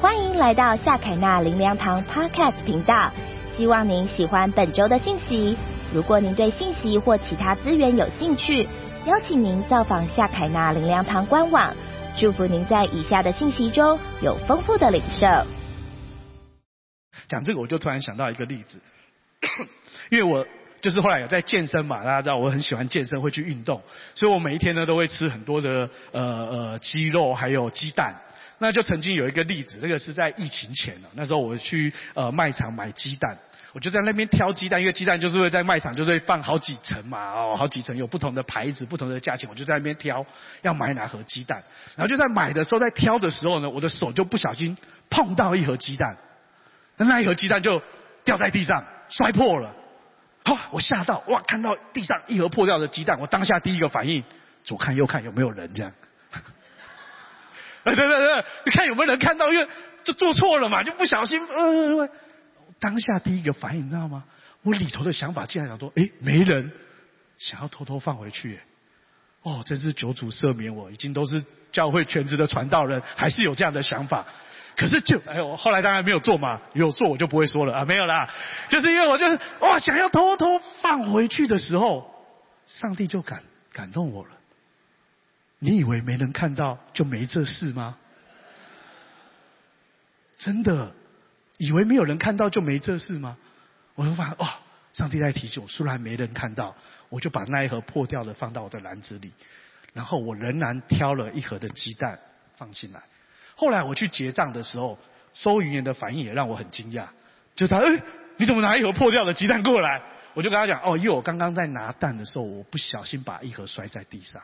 欢迎来到夏凯纳林良堂 Podcast 频道，希望您喜欢本周的信息。如果您对信息或其他资源有兴趣，邀请您造访夏凯纳林良堂官网。祝福您在以下的信息中有丰富的领受。讲这个，我就突然想到一个例子，因为我就是后来有在健身嘛，大家知道我很喜欢健身，会去运动，所以我每一天呢都会吃很多的呃呃鸡肉还有鸡蛋。那就曾经有一个例子，这个是在疫情前了。那时候我去呃卖场买鸡蛋，我就在那边挑鸡蛋，因为鸡蛋就是会在卖场就是会放好几层嘛，哦，好几层有不同的牌子、不同的价钱，我就在那边挑要买哪盒鸡蛋。然后就在买的时候，在挑的时候呢，我的手就不小心碰到一盒鸡蛋，那那一盒鸡蛋就掉在地上，摔破了。好，我吓到，哇，看到地上一盒破掉的鸡蛋，我当下第一个反应，左看右看有没有人这样。对对对，你看有没有人看到？因为就做错了嘛，就不小心。呃，当下第一个反应你知道吗？我里头的想法竟然想说：哎，没人，想要偷偷放回去。哦，真是九主赦免我，已经都是教会全职的传道人，还是有这样的想法。可是就哎呦，后来当然没有做嘛，有做我就不会说了啊，没有啦。就是因为我就是哇，想要偷偷放回去的时候，上帝就感感动我了。你以为没人看到就没这事吗？真的，以为没有人看到就没这事吗？我就发现，哇！上帝在提醒我，虽然没人看到，我就把那一盒破掉的放到我的篮子里，然后我仍然挑了一盒的鸡蛋放进来。后来我去结账的时候，收银员的反应也让我很惊讶，就他，哎，你怎么拿一盒破掉的鸡蛋过来？我就跟他讲，哦，因为我刚刚在拿蛋的时候，我不小心把一盒摔在地上。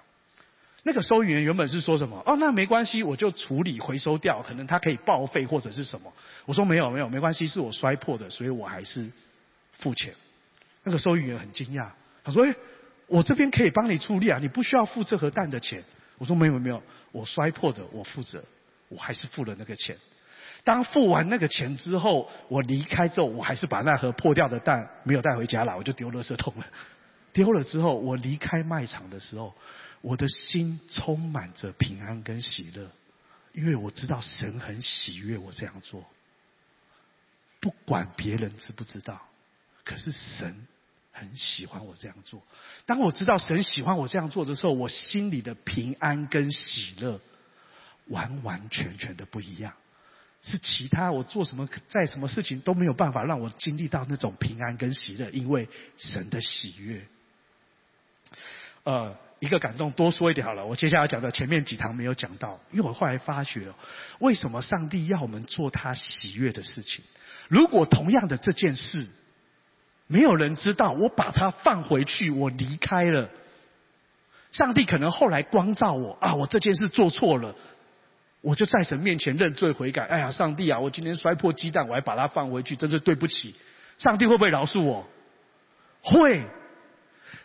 那个收银员原本是说什么？哦，那没关系，我就处理回收掉，可能他可以报废或者是什么。我说没有没有，没关系，是我摔破的，所以我还是付钱。那个收银员很惊讶，他说：“哎，我这边可以帮你处理啊，你不需要付这盒蛋的钱。”我说：“没有没有，我摔破的，我负责，我还是付了那个钱。”当付完那个钱之后，我离开之后，我还是把那盒破掉的蛋没有带回家了，我就丢垃圾桶了。丢了之后，我离开卖场的时候。我的心充满着平安跟喜乐，因为我知道神很喜悦我这样做。不管别人知不知道，可是神很喜欢我这样做。当我知道神喜欢我这样做的时候，我心里的平安跟喜乐完完全全的不一样。是其他我做什么，在什么事情都没有办法让我经历到那种平安跟喜乐，因为神的喜悦。呃。一个感动，多说一点好了。我接下来讲的前面几堂没有讲到，因为我后来发觉，为什么上帝要我们做他喜悦的事情？如果同样的这件事，没有人知道，我把它放回去，我离开了，上帝可能后来光照我啊，我这件事做错了，我就在神面前认罪悔改。哎呀，上帝啊，我今天摔破鸡蛋，我还把它放回去，真是对不起。上帝会不会饶恕我？会。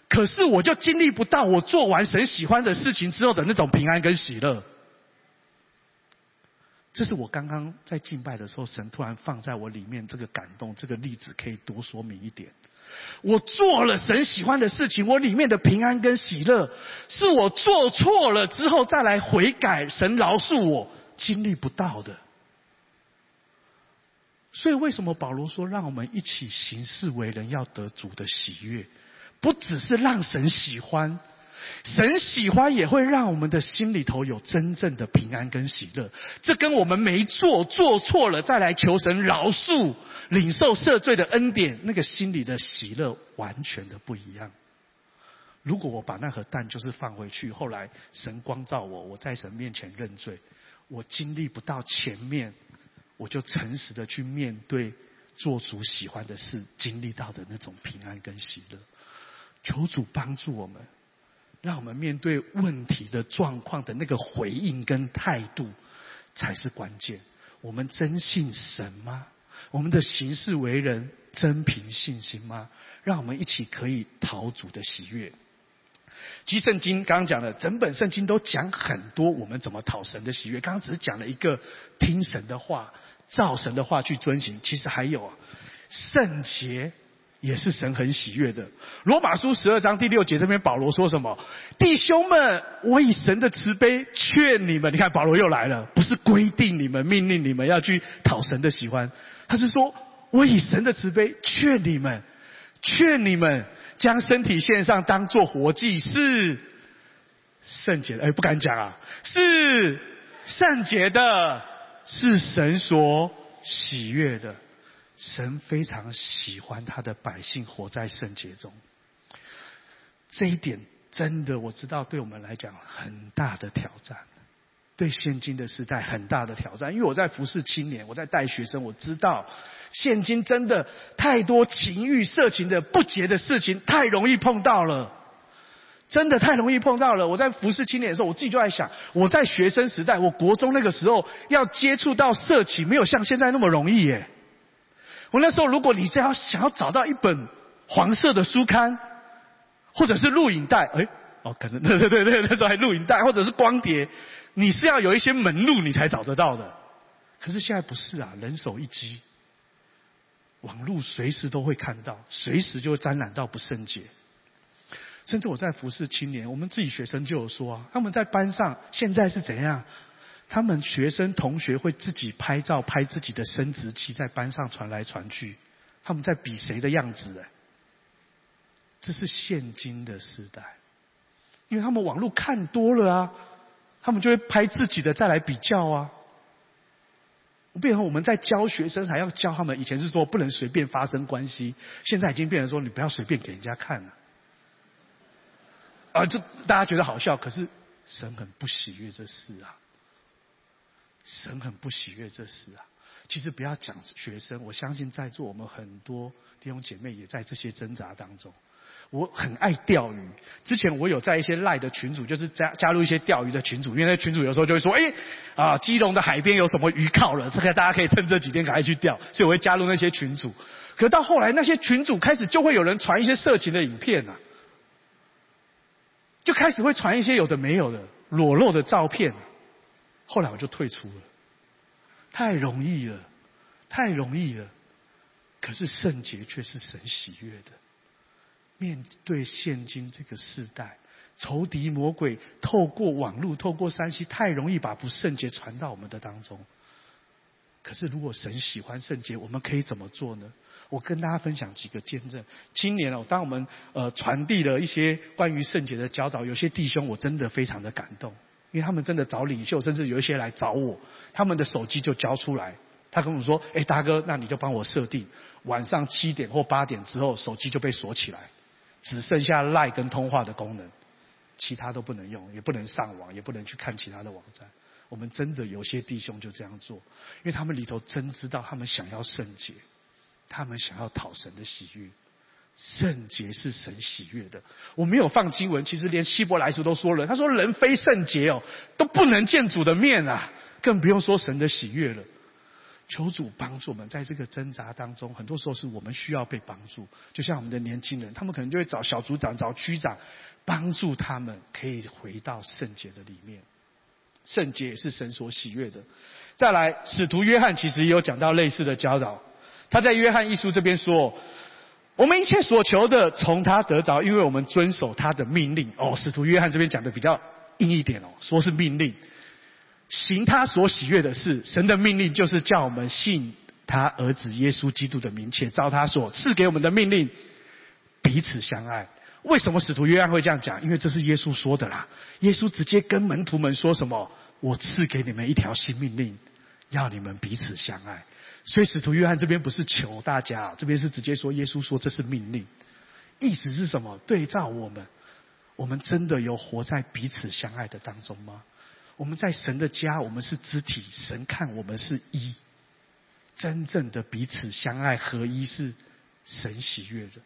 可是我就经历不到我做完神喜欢的事情之后的那种平安跟喜乐。这是我刚刚在敬拜的时候，神突然放在我里面这个感动，这个例子可以多说明一点。我做了神喜欢的事情，我里面的平安跟喜乐，是我做错了之后再来悔改，神饶恕我经历不到的。所以为什么保罗说，让我们一起行事为人，要得主的喜悦？不只是让神喜欢，神喜欢也会让我们的心里头有真正的平安跟喜乐。这跟我们没做做错了再来求神饶恕、领受赦罪的恩典，那个心里的喜乐完全的不一样。如果我把那盒蛋就是放回去，后来神光照我，我在神面前认罪，我经历不到前面，我就诚实的去面对做主喜欢的事，经历到的那种平安跟喜乐。求主帮助我们，让我们面对问题的状况的那个回应跟态度才是关键。我们真信神吗？我们的行事为人真凭信心吗？让我们一起可以讨主的喜悦。其实圣经刚刚讲了整本圣经都讲很多我们怎么讨神的喜悦。刚刚只是讲了一个听神的话、照神的话去遵行，其实还有圣洁。也是神很喜悦的。罗马书十二章第六节这边保罗说什么？弟兄们，我以神的慈悲劝你们。你看保罗又来了，不是规定你们、命令你们要去讨神的喜欢，他是说我以神的慈悲劝你们，劝你们将身体献上，当做活祭，是圣洁的。哎，不敢讲啊，是圣洁的，是神所喜悦的。神非常喜欢他的百姓活在圣洁中，这一点真的我知道，对我们来讲很大的挑战，对现今的时代很大的挑战。因为我在服侍青年，我在带学生，我知道现今真的太多情欲、色情的不洁的事情，太容易碰到了，真的太容易碰到了。我在服侍青年的时候，我自己就在想，我在学生时代，我国中那个时候要接触到色情，没有像现在那么容易耶。我那时候，如果你只要想要找到一本黄色的书刊，或者是录影带，哎，哦，可能对对对对，那时候还录影带，或者是光碟，你是要有一些门路你才找得到的。可是现在不是啊，人手一机，网络随时都会看到，随时就会沾染到不圣洁。甚至我在服侍青年，我们自己学生就有说啊，他们在班上现在是怎样？他们学生同学会自己拍照，拍自己的生殖器，在班上传来传去。他们在比谁的样子？哎，这是现今的时代，因为他们网络看多了啊，他们就会拍自己的再来比较啊。变成我们在教学生，还要教他们。以前是说不能随便发生关系，现在已经变成说你不要随便给人家看了。啊，这大家觉得好笑，可是神很不喜悦这事啊。神很不喜悦这事啊！其实不要讲学生，我相信在座我们很多弟兄姐妹也在这些挣扎当中。我很爱钓鱼，之前我有在一些赖的群组，就是加加入一些钓鱼的群组，因为那群组有时候就会说：“哎，啊，基隆的海边有什么鱼靠了，这个大家可以趁这几天赶快去钓。”所以我会加入那些群组。可到后来，那些群组开始就会有人传一些色情的影片啊，就开始会传一些有的没有的裸露的照片。后来我就退出了，太容易了，太容易了。可是圣洁却是神喜悦的。面对现今这个时代，仇敌魔鬼透过网络、透过山西，太容易把不圣洁传到我们的当中。可是如果神喜欢圣洁，我们可以怎么做呢？我跟大家分享几个见证。今年哦，当我们呃传递了一些关于圣洁的教导，有些弟兄我真的非常的感动。因为他们真的找领袖，甚至有一些来找我，他们的手机就交出来。他跟我说：“哎，大哥，那你就帮我设定，晚上七点或八点之后，手机就被锁起来，只剩下赖跟通话的功能，其他都不能用，也不能上网，也不能去看其他的网站。”我们真的有些弟兄就这样做，因为他们里头真知道，他们想要圣洁，他们想要讨神的喜悦。圣洁是神喜悦的。我没有放经文，其实连希伯来书都说了。他说：“人非圣洁哦，都不能见主的面啊，更不用说神的喜悦了。”求主帮助我们，在这个挣扎当中，很多时候是我们需要被帮助。就像我们的年轻人，他们可能就会找小组长、找区长，帮助他们可以回到圣洁的里面。圣洁是神所喜悦的。再来，使徒约翰其实也有讲到类似的教导。他在约翰一书这边说。我们一切所求的，从他得着，因为我们遵守他的命令。哦，使徒约翰这边讲的比较硬一点哦，说是命令，行他所喜悦的事。神的命令就是叫我们信他儿子耶稣基督的名，且照他所赐给我们的命令，彼此相爱。为什么使徒约翰会这样讲？因为这是耶稣说的啦。耶稣直接跟门徒们说什么？我赐给你们一条新命令，要你们彼此相爱。所以使徒约翰这边不是求大家，这边是直接说耶稣说这是命令，意思是什么？对照我们，我们真的有活在彼此相爱的当中吗？我们在神的家，我们是肢体，神看我们是一，真正的彼此相爱合一，是神喜悦的。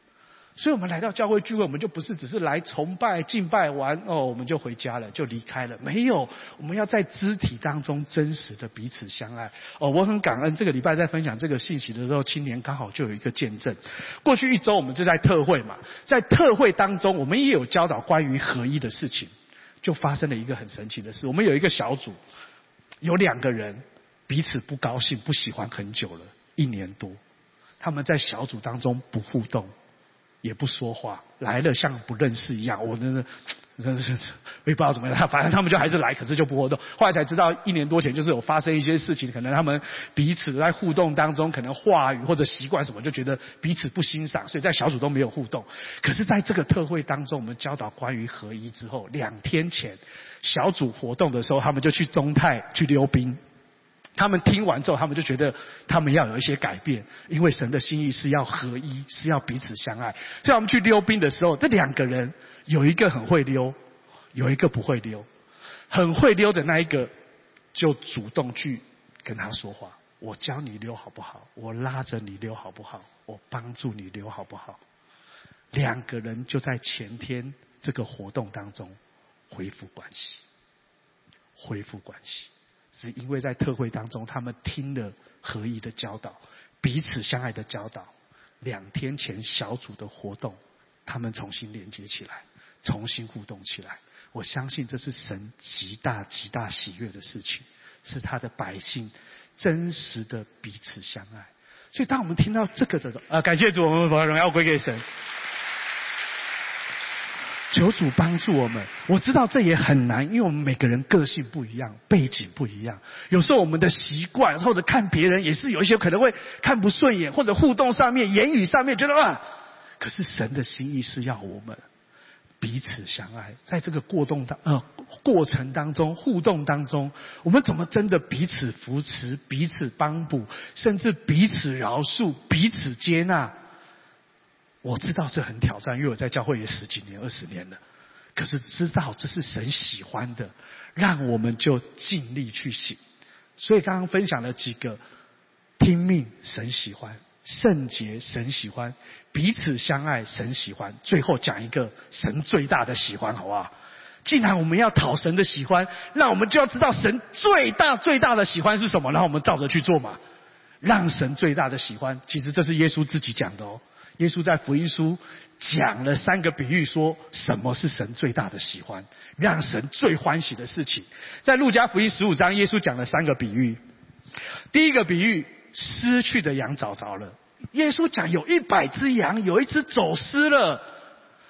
所以我们来到教会聚会，我们就不是只是来崇拜、敬拜完哦，我们就回家了，就离开了。没有，我们要在肢体当中真实的彼此相爱。哦，我很感恩这个礼拜在分享这个信息的时候，青年刚好就有一个见证。过去一周我们就在特会嘛，在特会当中，我们也有教导关于合一的事情，就发生了一个很神奇的事。我们有一个小组，有两个人彼此不高兴、不喜欢很久了，一年多，他们在小组当中不互动。也不说话，来了像不认识一样。我真是，真是，我也不知道怎么样。反正他们就还是来，可是就不活动。后来才知道，一年多前就是有发生一些事情，可能他们彼此在互动当中，可能话语或者习惯什么，就觉得彼此不欣赏，所以在小组都没有互动。可是在这个特会当中，我们教导关于合一之后，两天前小组活动的时候，他们就去中泰去溜冰。他们听完之后，他们就觉得他们要有一些改变，因为神的心意是要合一，是要彼此相爱。所以我们去溜冰的时候，这两个人有一个很会溜，有一个不会溜。很会溜的那一个就主动去跟他说话：“我教你溜好不好？我拉着你溜好不好？我帮助你溜好不好？”两个人就在前天这个活动当中恢复关系，恢复关系。是因为在特会当中，他们听了合一的教导，彼此相爱的教导。两天前小组的活动，他们重新连接起来，重新互动起来。我相信这是神极大极大喜悦的事情，是他的百姓真实的彼此相爱。所以当我们听到这个的时候，啊，感谢主，我们把荣耀归给神。求主帮助我们。我知道这也很难，因为我们每个人个性不一样，背景不一样。有时候我们的习惯或者看别人，也是有一些可能会看不顺眼，或者互动上面、言语上面觉得啊。可是神的心意是要我们彼此相爱，在这个过动当呃过程当中、互动当中，我们怎么真的彼此扶持、彼此帮补，甚至彼此饶恕、彼此接纳？我知道这很挑战，因为我在教会也十几年、二十年了。可是知道这是神喜欢的，让我们就尽力去行。所以刚刚分享了几个听命，神喜欢；圣洁，神喜欢；彼此相爱，神喜欢。最后讲一个神最大的喜欢，好不好？既然我们要讨神的喜欢，那我们就要知道神最大最大的喜欢是什么，然后我们照着去做嘛。让神最大的喜欢，其实这是耶稣自己讲的哦。耶稣在福音书讲了三个比喻，说什么是神最大的喜欢，让神最欢喜的事情。在路加福音十五章，耶稣讲了三个比喻。第一个比喻，失去的羊找着了。耶稣讲有一百只羊，有一只走失了，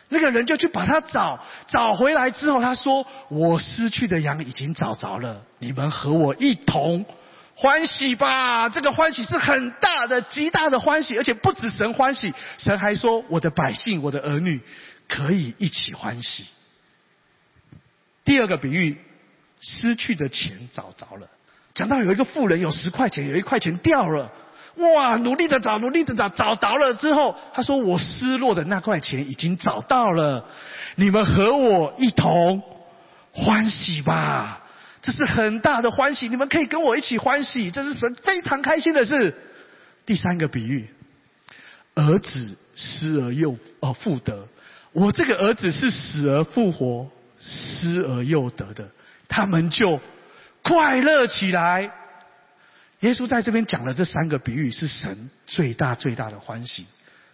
那个人就去把它找，找回来之后，他说：“我失去的羊已经找着了，你们和我一同。”欢喜吧，这个欢喜是很大的、极大的欢喜，而且不止神欢喜，神还说我的百姓、我的儿女可以一起欢喜。第二个比喻，失去的钱找着了。讲到有一个富人有十块钱，有一块钱掉了，哇，努力的找，努力的找，找着了之后，他说我失落的那块钱已经找到了，你们和我一同欢喜吧。这是很大的欢喜，你们可以跟我一起欢喜，这是神非常开心的事。第三个比喻，儿子失而又呃复得，我这个儿子是死而复活，失而又得的，他们就快乐起来。耶稣在这边讲的这三个比喻，是神最大最大的欢喜，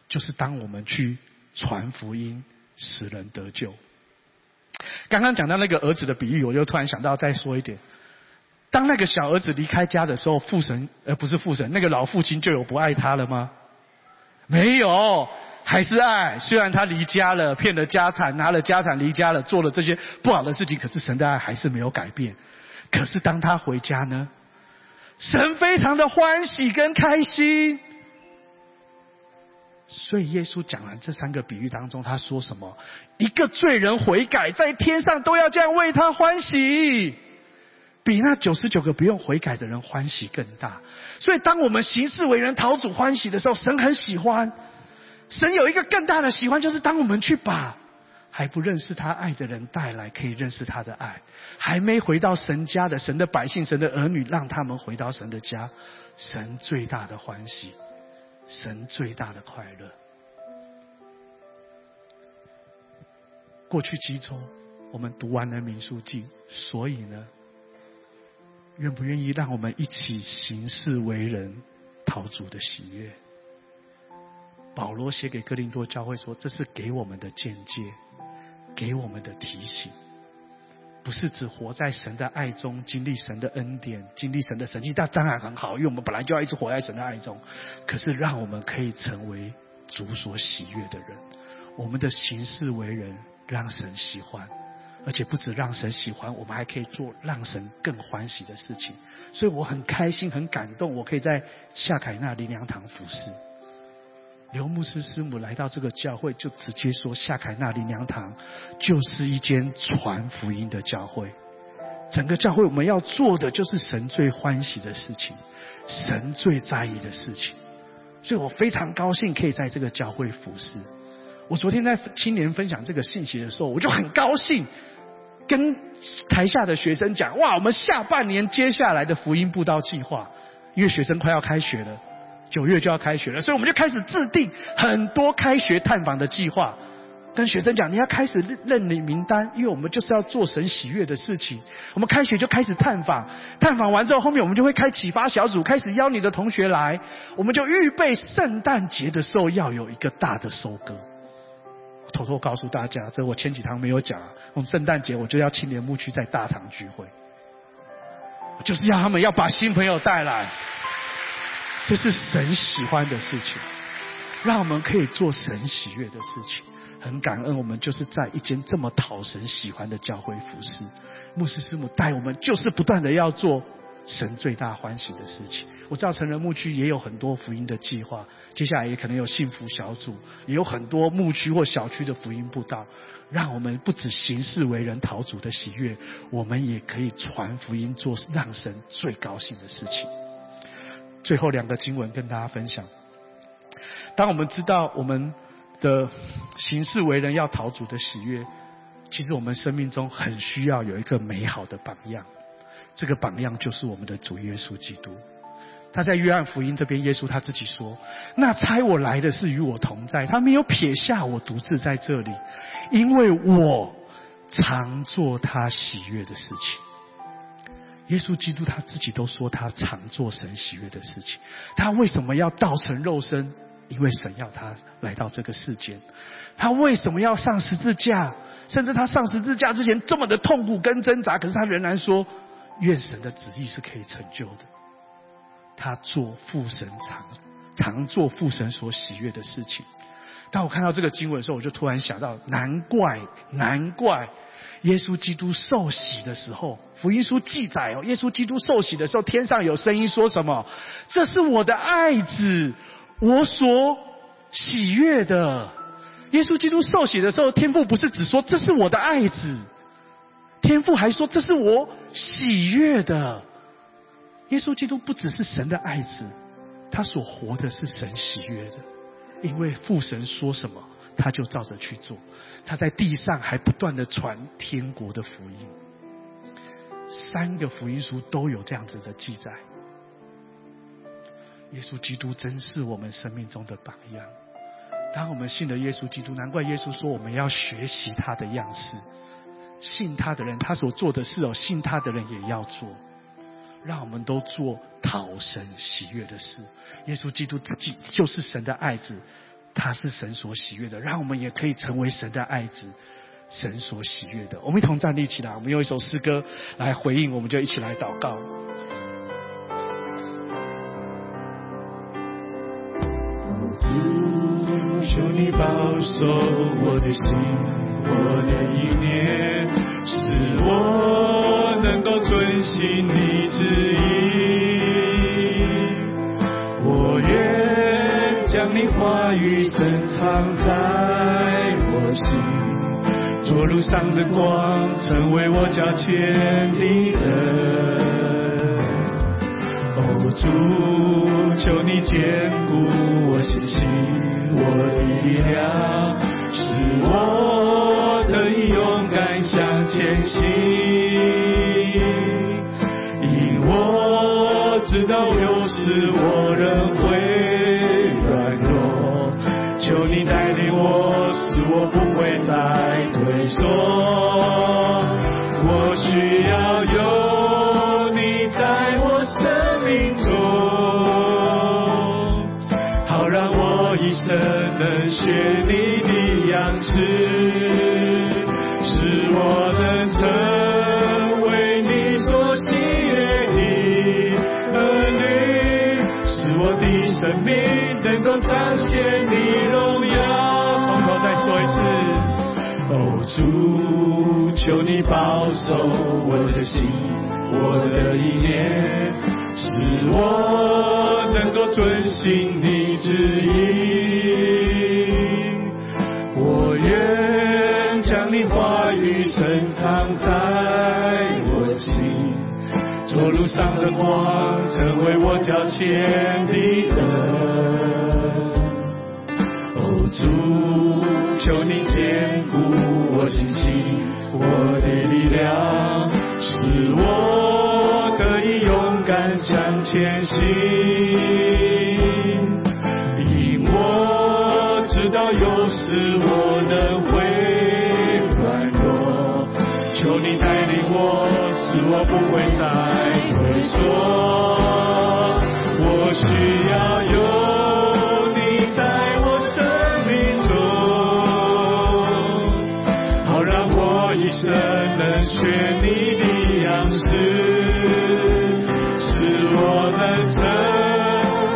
就是当我们去传福音，使人得救。刚刚讲到那个儿子的比喻，我就突然想到再说一点。当那个小儿子离开家的时候，父神呃不是父神，那个老父亲就有不爱他了吗？没有，还是爱。虽然他离家了，骗了家产，拿了家产离家了，做了这些不好的事情，可是神的爱还是没有改变。可是当他回家呢，神非常的欢喜跟开心。所以耶稣讲完这三个比喻当中，他说什么？一个罪人悔改，在天上都要这样为他欢喜，比那九十九个不用悔改的人欢喜更大。所以当我们行事为人讨主欢喜的时候，神很喜欢。神有一个更大的喜欢，就是当我们去把还不认识他爱的人带来，可以认识他的爱；还没回到神家的神的百姓、神的儿女，让他们回到神的家，神最大的欢喜。神最大的快乐。过去几周，我们读完了民数记，所以呢，愿不愿意让我们一起行事为人，讨主的喜悦？保罗写给哥林多教会说，这是给我们的见解，给我们的提醒。不是只活在神的爱中，经历神的恩典，经历神的神迹，那当然很好，因为我们本来就要一直活在神的爱中。可是，让我们可以成为主所喜悦的人，我们的行事为人让神喜欢，而且不止让神喜欢，我们还可以做让神更欢喜的事情。所以我很开心、很感动，我可以在夏凯纳林良堂服侍。刘牧师师母来到这个教会，就直接说夏凯纳林良堂就是一间传福音的教会。整个教会我们要做的就是神最欢喜的事情，神最在意的事情。所以我非常高兴可以在这个教会服侍。我昨天在青年分享这个信息的时候，我就很高兴，跟台下的学生讲：哇，我们下半年接下来的福音布道计划，因为学生快要开学了，九月就要开学了，所以我们就开始制定很多开学探访的计划。跟学生讲，你要开始认领名单，因为我们就是要做神喜悦的事情。我们开学就开始探访，探访完之后，后面我们就会开启发小组，开始邀你的同学来。我们就预备圣诞节的时候要有一个大的收割。偷偷告诉大家，这我前几堂没有讲。我们圣诞节我就要青年牧区在大堂聚会，就是要他们要把新朋友带来，这是神喜欢的事情，让我们可以做神喜悦的事情。很感恩，我们就是在一间这么讨神喜欢的教会服侍，牧师师母带我们，就是不断的要做神最大欢喜的事情。我知道成人牧区也有很多福音的计划，接下来也可能有幸福小组，也有很多牧区或小区的福音布道，让我们不止行事为人讨主的喜悦，我们也可以传福音，做让神最高兴的事情。最后两个经文跟大家分享，当我们知道我们。的行事为人要讨主的喜悦，其实我们生命中很需要有一个美好的榜样。这个榜样就是我们的主耶稣基督。他在约翰福音这边，耶稣他自己说：“那差我来的是与我同在，他没有撇下我独自在这里，因为我常做他喜悦的事情。”耶稣基督他自己都说他常做神喜悦的事情。他为什么要道成肉身？因为神要他来到这个世间，他为什么要上十字架？甚至他上十字架之前这么的痛苦跟挣扎，可是他仍然说：愿神的旨意是可以成就的。他做父神常常做父神所喜悦的事情。当我看到这个经文的时候，我就突然想到：难怪，难怪耶稣基督受洗的时候，福音书记载哦，耶稣基督受洗的时候，天上有声音说什么？这是我的爱子。我所喜悦的，耶稣基督受洗的时候，天父不是只说这是我的爱子，天父还说这是我喜悦的。耶稣基督不只是神的爱子，他所活的是神喜悦的，因为父神说什么，他就照着去做。他在地上还不断的传天国的福音，三个福音书都有这样子的记载。耶稣基督真是我们生命中的榜样。当我们信了耶稣基督，难怪耶稣说我们要学习他的样式。信他的人，他所做的事哦，信他的人也要做。让我们都做讨神喜悦的事。耶稣基督自己就是神的爱子，他是神所喜悦的。让我们也可以成为神的爱子，神所喜悦的。我们一同站立起来，我们用一首诗歌来回应，我们就一起来祷告。求你保守我的心，我的意念，使我能够遵行你旨意。我愿将你话语深藏在我心，做路上的光，成为我脚前的灯。主，求你坚固我信心，我的力量，使我得以勇敢前行。因我知道有时我仍会软弱，求你带领我，使我不会再退缩。我需要有你在我。生命中，好让，我一，生能学你的样式，是我能成为你所喜悦的儿女，是我的生命能够彰显你荣耀。从头再说一次，哦主，求你保守我的心，我的意念，使我能够遵行你旨意。上的光，成为我脚前的灯。哦，主，求你坚固我信心，我的力量，使我可以勇敢向前行。因我知道有时我能会软弱，求你带领我，使我不会再说，我需要有你在我生命中，好让我一生能学你的样式，使我能成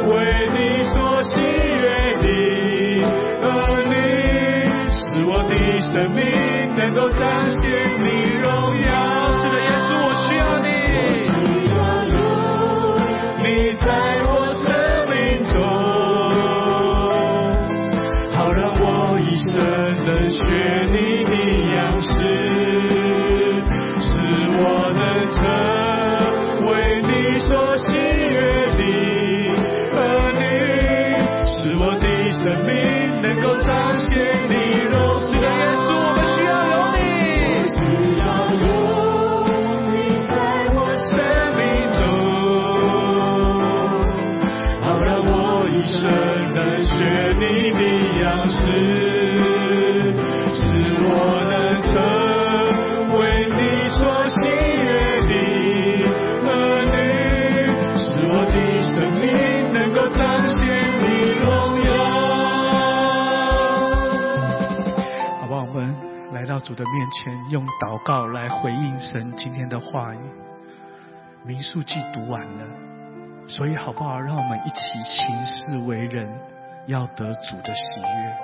为你所喜悦的儿女，使我的生命能够彰显主的面前，用祷告来回应神今天的话语。民数记读完了，所以好不好？让我们一起行事为人，要得主的喜悦。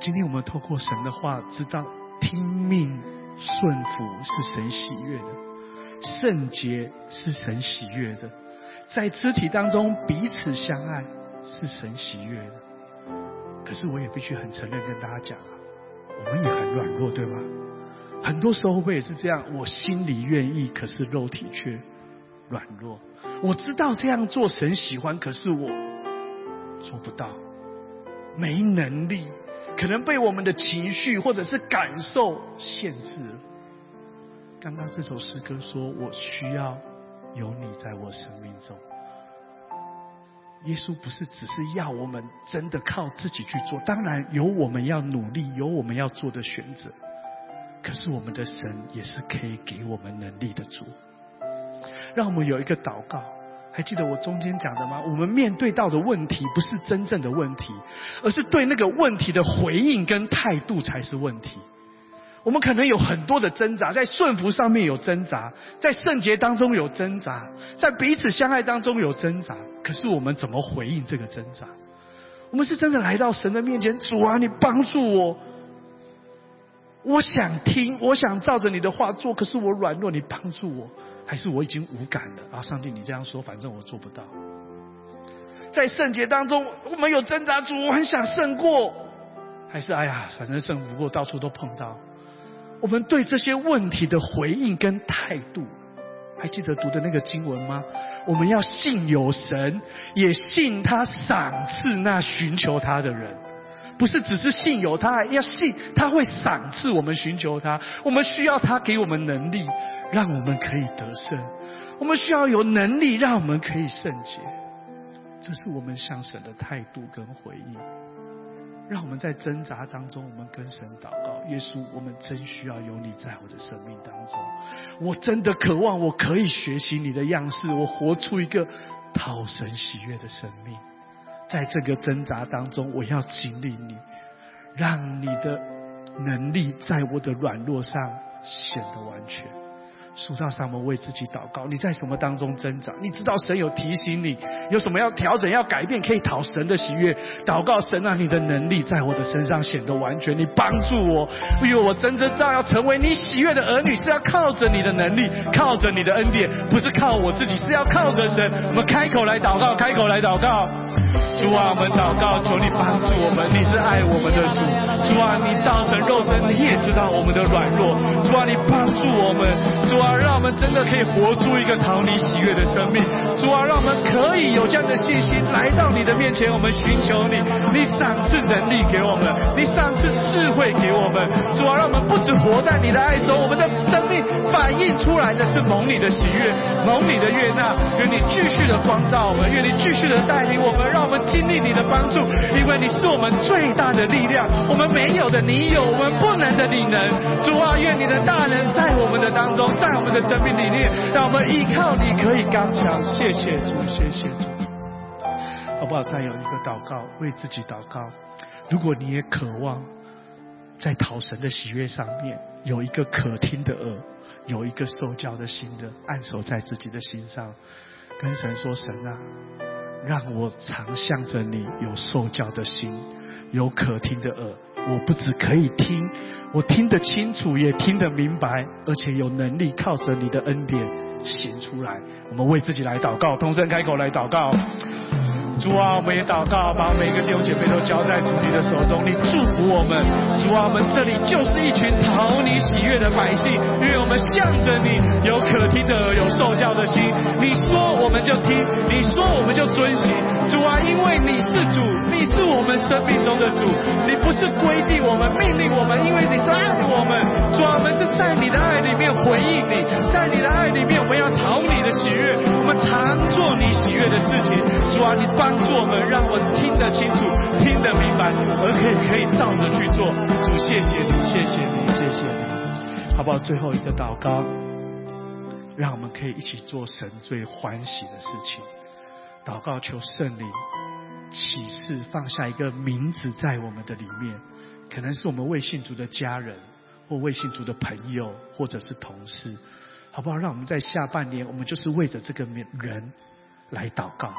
今天我们透过神的话，知道听命顺服是神喜悦的，圣洁是神喜悦的，在肢体当中彼此相爱是神喜悦的。可是我也必须很承认跟大家讲，我们也很软弱，对吗？很多时候会也是这样？我心里愿意，可是肉体却软弱。我知道这样做神喜欢，可是我做不到，没能力，可能被我们的情绪或者是感受限制了。刚刚这首诗歌说：“我需要有你在我生命中。”耶稣不是只是要我们真的靠自己去做，当然有我们要努力，有我们要做的选择。可是我们的神也是可以给我们能力的主。让我们有一个祷告，还记得我中间讲的吗？我们面对到的问题不是真正的问题，而是对那个问题的回应跟态度才是问题。我们可能有很多的挣扎，在顺服上面有挣扎，在圣洁当中有挣扎，在彼此相爱当中有挣扎。可是我们怎么回应这个挣扎？我们是真的来到神的面前，主啊，你帮助我。我想听，我想照着你的话做，可是我软弱，你帮助我，还是我已经无感了啊？上帝，你这样说，反正我做不到。在圣洁当中，我们有挣扎，主，我很想胜过，还是哎呀，反正胜不过，到处都碰到。我们对这些问题的回应跟态度，还记得读的那个经文吗？我们要信有神，也信他赏赐那寻求他的人。不是只是信有他，要信他会赏赐我们寻求他。我们需要他给我们能力，让我们可以得胜。我们需要有能力，让我们可以圣洁。这是我们向神的态度跟回应。让我们在挣扎当中，我们跟神祷告：耶稣，我们真需要有你在我的生命当中。我真的渴望我可以学习你的样式，我活出一个讨神喜悦的生命。在这个挣扎当中，我要经历你，让你的能力在我的软弱上显得完全。数到三，我们为自己祷告。你在什么当中挣扎？你知道神有提醒你，有什么要调整、要改变，可以讨神的喜悦。祷告神啊，你的能力在我的身上显得完全。你帮助我，因为我真正知道要成为你喜悦的儿女，是要靠着你的能力，靠着你的恩典，不是靠我自己，是要靠着神。我们开口来祷告，开口来祷告。主啊，我们祷告，求你帮助我们。你是爱我们的主。主啊，你道成肉身，你也知道我们的软弱。主啊，你帮助我们。主啊，让我们真的可以活出一个讨你喜悦的生命。主啊，让我们可以有这样的信心来到你的面前，我们寻求你。你赏赐能力给我们，你赏赐智慧给我们。主啊，让我们不止活在你的爱中，我们的生命反映出来的是蒙你的喜悦，蒙你的悦纳。愿你继续的光照我们，愿你继续的带领我们。让我们经历你的帮助，因为你是我们最大的力量。我们没有的你有，我们不能的你能。主啊，愿你的大能在我们的当中，站我们的生命里面，让我们依靠你可以刚强。谢谢主，谢谢主。好不好？再有一个祷告，为自己祷告。如果你也渴望在讨神的喜悦上面有一个可听的耳，有一个受教的心的，按守在自己的心上，跟神说：神啊。让我常向着你，有受教的心，有可听的耳。我不只可以听，我听得清楚，也听得明白，而且有能力靠着你的恩典行出来。我们为自己来祷告，同声开口来祷告。主啊，我们也祷告，把每个弟兄姐妹都交在主你的手中，你祝福我们。主啊，我们这里就是一群讨你喜悦的百姓，愿我们向着你，有可听的耳，有受教的心。你说我们就听，你说我们就遵行。主啊，因为你是主，你是我们生命中的主，你不是规定我们、命令我们，因为你是爱我们。主啊，我们是在你的爱里面回应你，在你的爱里面，我们要讨你的喜悦，我们常做你喜悦的事情。主啊，你把。帮助我们，让我听得清楚，听得明白，而可以可以照着去做。主，谢谢你，谢谢你，谢谢你，好不好？最后一个祷告，让我们可以一起做神最欢喜的事情。祷告求圣灵启示放下一个名字在我们的里面，可能是我们未信主的家人，或未信主的朋友，或者是同事，好不好？让我们在下半年，我们就是为着这个人来祷告。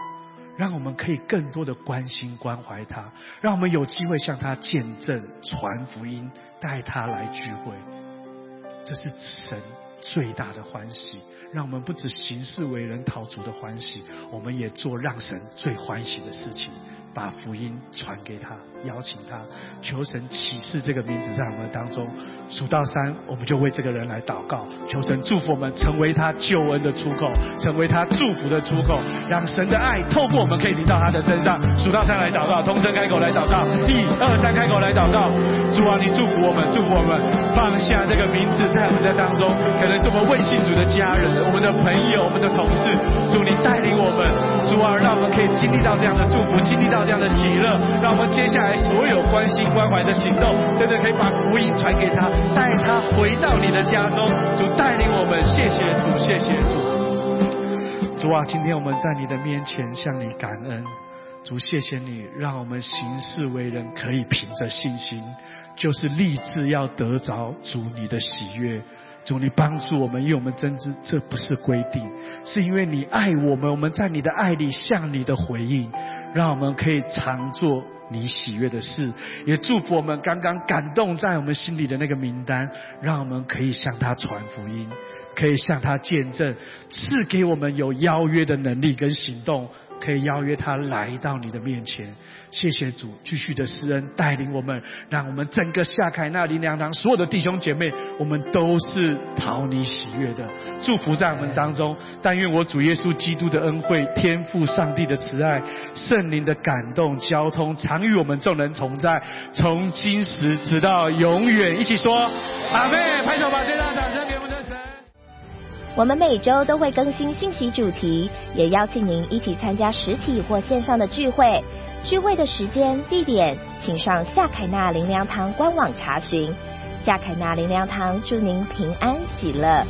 让我们可以更多的关心关怀他，让我们有机会向他见证、传福音、带他来聚会，这是神最大的欢喜。让我们不止行事为人讨主的欢喜，我们也做让神最欢喜的事情。把福音传给他，邀请他，求神启示这个名字在我们当中。数到三，我们就为这个人来祷告，求神祝福我们，成为他救恩的出口，成为他祝福的出口，让神的爱透过我们可以临到他的身上。数到三来祷告，同声开口来祷告，一二三开口来祷告。主啊，你祝福我们，祝福我们，放下这个名字在我们的当中，可能是我们未信主的家人，我们的朋友，我们的同事。主你带领我们，主啊，让我们可以经历到这样的祝福，经历到。这样的喜乐，让我们接下来所有关心关怀的行动，真的可以把福音传给他，带他回到你的家中。主带领我们，谢谢主，谢谢主。主啊，今天我们在你的面前向你感恩。主，谢谢你，让我们行事为人可以凭着信心，就是立志要得着主你的喜悦。主，你帮助我们，因为我们真知这不是规定，是因为你爱我们，我们在你的爱里向你的回应。让我们可以常做你喜悦的事，也祝福我们刚刚感动在我们心里的那个名单，让我们可以向他传福音，可以向他见证，赐给我们有邀约的能力跟行动。可以邀约他来到你的面前，谢谢主，继续的施恩带领我们，让我们整个夏凯纳林良堂所有的弟兄姐妹，我们都是讨你喜悦的，祝福在我们当中。但愿我主耶稣基督的恩惠、天赋上帝的慈爱、圣灵的感动、交通，常与我们众人同在，从今时直到永远。一起说阿妹，拍手吧最大掌声给我们的。我们每周都会更新信息主题，也邀请您一起参加实体或线上的聚会。聚会的时间、地点，请上夏凯纳灵粮堂官网查询。夏凯纳灵粮堂祝您平安喜乐。